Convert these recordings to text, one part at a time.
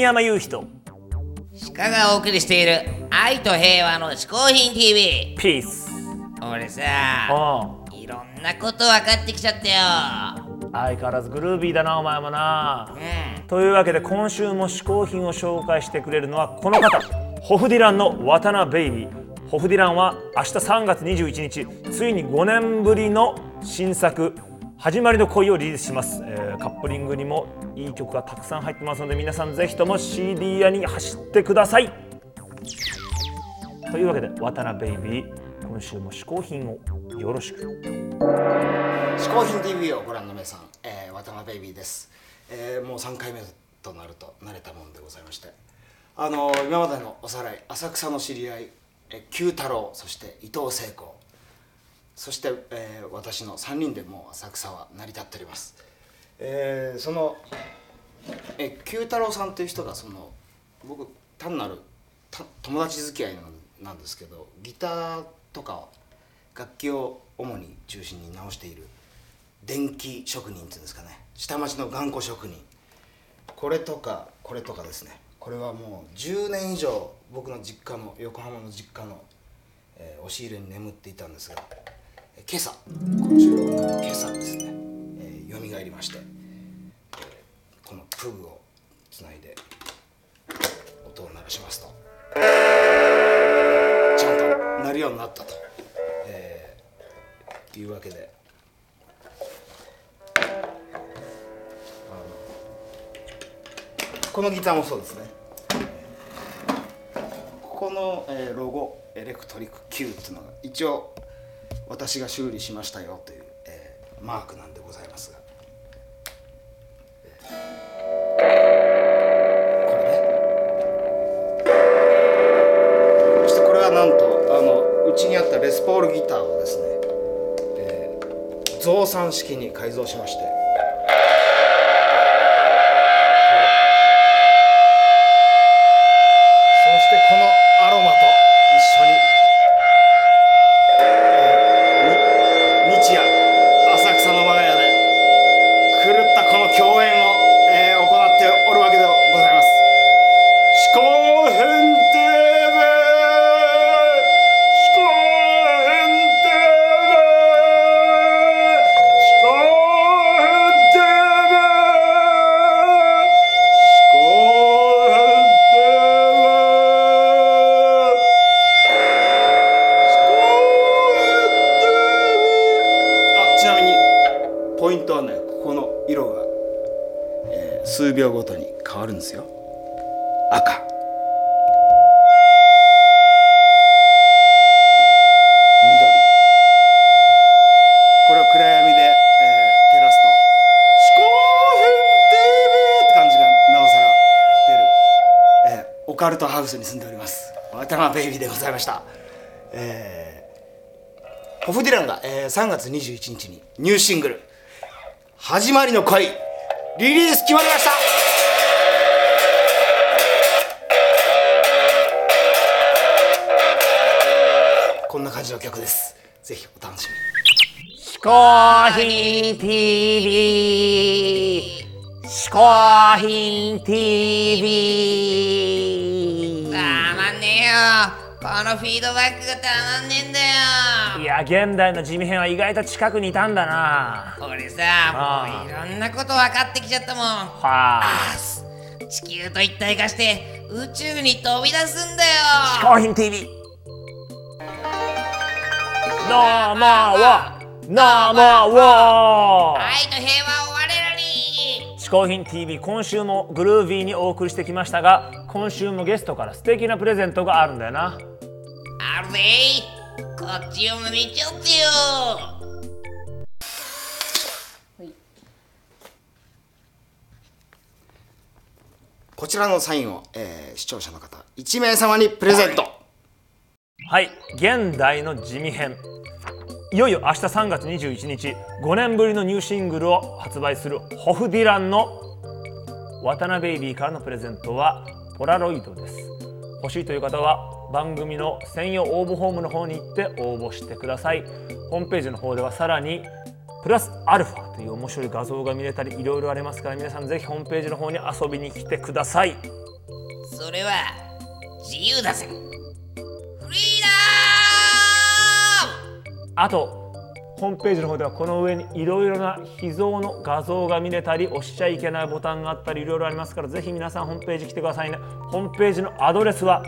富山雄人鹿がお送りしている愛と平和の嗜好品 TV ピース俺さあいろんなこと分かってきちゃったよ。相変わらずグルービーだなお前もな。うん。というわけで今週も嗜好品を紹介してくれるのはこの方。ホフディランの渡辺ベイビ。ーホフディランは明日3月21日ついに5年ぶりの新作「始まりの恋」をリリースします、えーカップリングにもいい曲がたくさん入ってますので皆さんぜひとも CD 屋に走ってください。というわけで渡辺ベイビー今週も嗜好品をよろしく。嗜好品 TV をご覧の皆さん、えー、渡辺ベイビーです、えーもう3回目となると慣れたもんでございまして。あのー今までのおさらい浅草の知り合い、えー、九太郎そして伊藤聖子。そして、えー私の3人でもう浅草は成り立っております、えーその、え、九太郎さんという人がその僕単なる友達付き合いなんですけどギターとか楽器を主に中心に直している電気職人っていうんですかね。下町の頑固職人。これとかこれとかですね。これはもう10年以上僕の実家の横浜の実家の、えー押し入れに眠っていたんですが今朝この収録の今朝ですね、えー、蘇りまして、えーこのプグをつないで音を鳴らしますとちゃんと鳴るようになったと、えーいうわけでこのギターもそうですね。ここの、えーロゴエレクトリック Q っていうのが一応私が修理しましたよという、えーマークなんでございますが、これね。そしてこれはなんとあのうちにあったレスポールギターをですね、えー増産式に改造しまして。数秒ごとに変わるんですよ。赤。緑。これを暗闇で、照らすと「嗜好品 TV」って感じがなおさら出る、オカルトハウスに住んでおります。渡辺ベイビーでございました。えーホフディランが、えー3月21日にニューシングル「始まりの恋」リリース決まりました。こんな感じの曲です。ぜひお楽しみに。嗜好品 TV 嗜好品 TV たまんねえよ。このフィードバックがたまんねえんだよ。いや現代の地味編は意外と近くにいたんだな。俺さもういろんなこと分かってきちゃったもん。はあ。地球と一体化して宇宙に飛び出すんだよ。嗜好品 TV 生は生は愛と平和を我らに。嗜好品 TV 今週もグルービーにお送りしてきましたが今週もゲストから素敵なプレゼントがあるんだよな。あるぜこっちを見ちゃってよ。こちらのサインを、えー視聴者の方1名様にプレゼント。はい。現代の地味編。いよいよ明日3月21日。5年ぶりのニューシングルを発売するホフディランの渡辺ベイビーからのプレゼントはポラロイドです。欲しいという方は番組の専用応募フォームの方に行って応募してください。ホームページの方ではさらにプラスアルファという面白い画像が見れたりいろいろありますから皆さんぜひホームページの方に遊びに来てください。それは自由だぜ。フリーダあとホームページの方ではこの上にいろいろな秘蔵の画像が見れたり押しちゃいけないボタンがあったりいろいろありますからぜひ皆さんホームページ来てくださいね。ホームページのアドレスは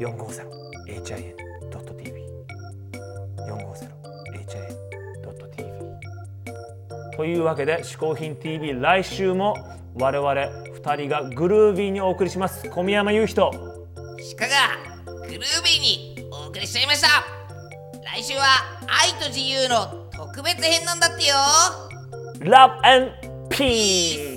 450hin.tv 450hin.tv というわけで「嗜好品 TV」来週も我々2人がグルービーにお送りします。小宮山雄人ー鹿がグルービーにお送りしちゃいました。来週は愛と自由の特別編なんだってよ。Love and Peace